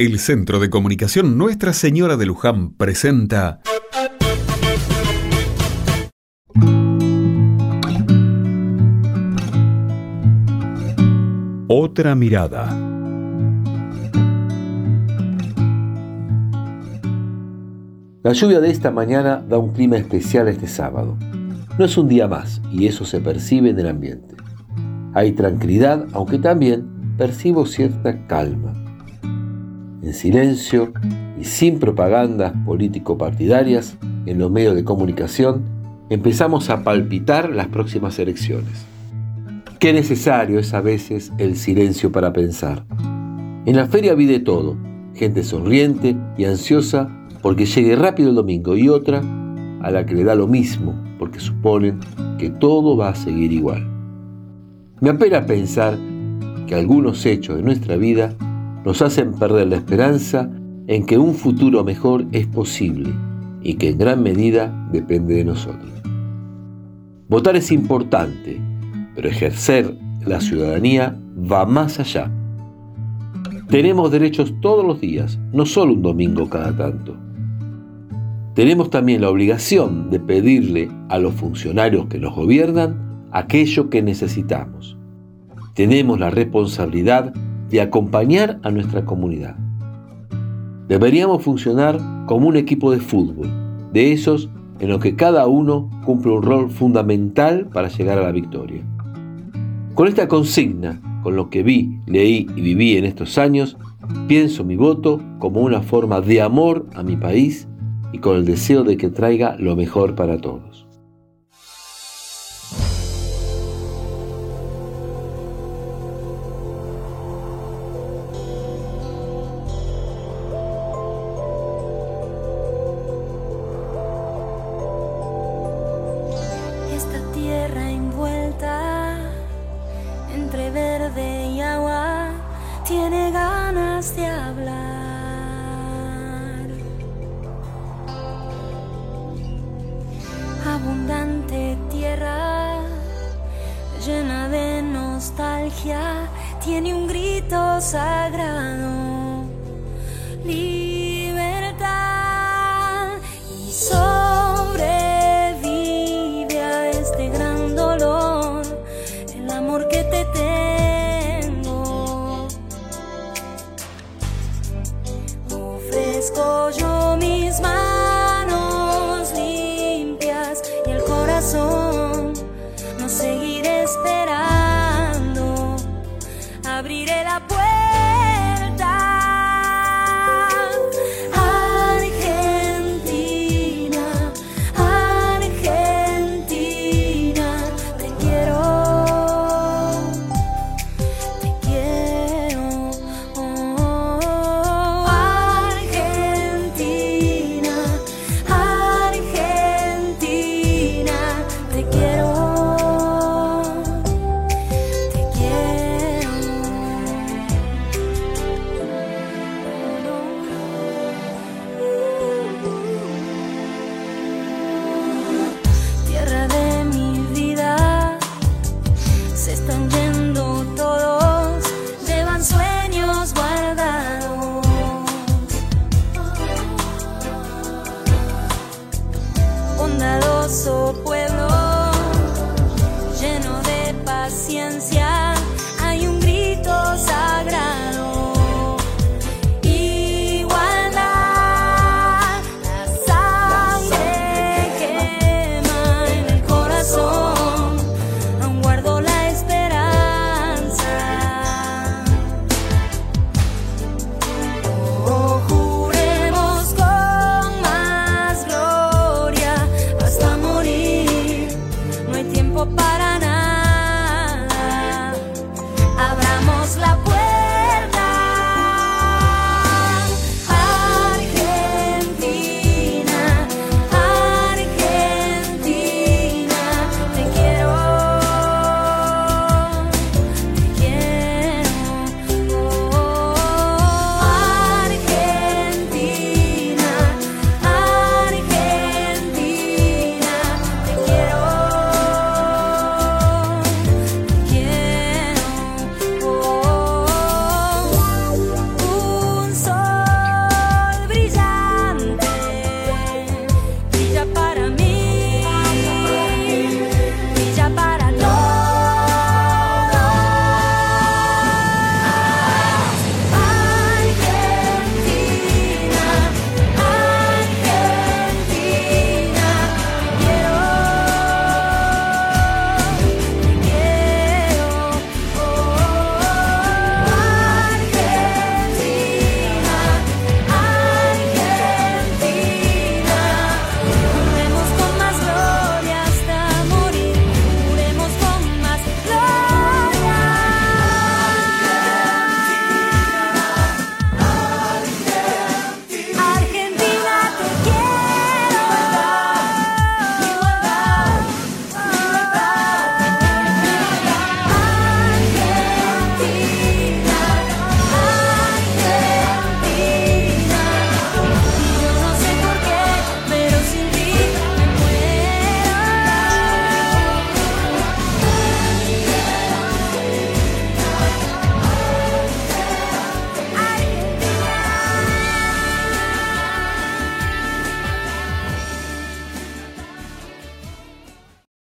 El Centro de Comunicación Nuestra Señora de Luján presenta Otra mirada. La lluvia de esta mañana da un clima especial este sábado. No es un día más y eso se percibe en el ambiente. Hay tranquilidad, aunque también percibo cierta calma en silencio y sin propagandas político-partidarias en los medios de comunicación, empezamos a palpitar las próximas elecciones. Qué necesario es a veces el silencio para pensar. En la feria vi de todo, gente sonriente y ansiosa porque llegue rápido el domingo y otra a la que le da lo mismo porque suponen que todo va a seguir igual. Me apena pensar que algunos hechos de nuestra vida nos hacen perder la esperanza en que un futuro mejor es posible y que en gran medida depende de nosotros. Votar es importante, pero ejercer la ciudadanía va más allá. Tenemos derechos todos los días, no solo un domingo cada tanto. Tenemos también la obligación de pedirle a los funcionarios que nos gobiernan aquello que necesitamos. Tenemos la responsabilidad de acompañar a nuestra comunidad. Deberíamos funcionar como un equipo de fútbol, de esos en los que cada uno cumple un rol fundamental para llegar a la victoria. Con esta consigna, con lo que vi, leí y viví en estos años, pienso mi voto como una forma de amor a mi país y con el deseo de que traiga lo mejor para todos. Tiene ganas de hablar. Abundante tierra, llena de nostalgia, tiene un grito sagrado. tiempo para nada.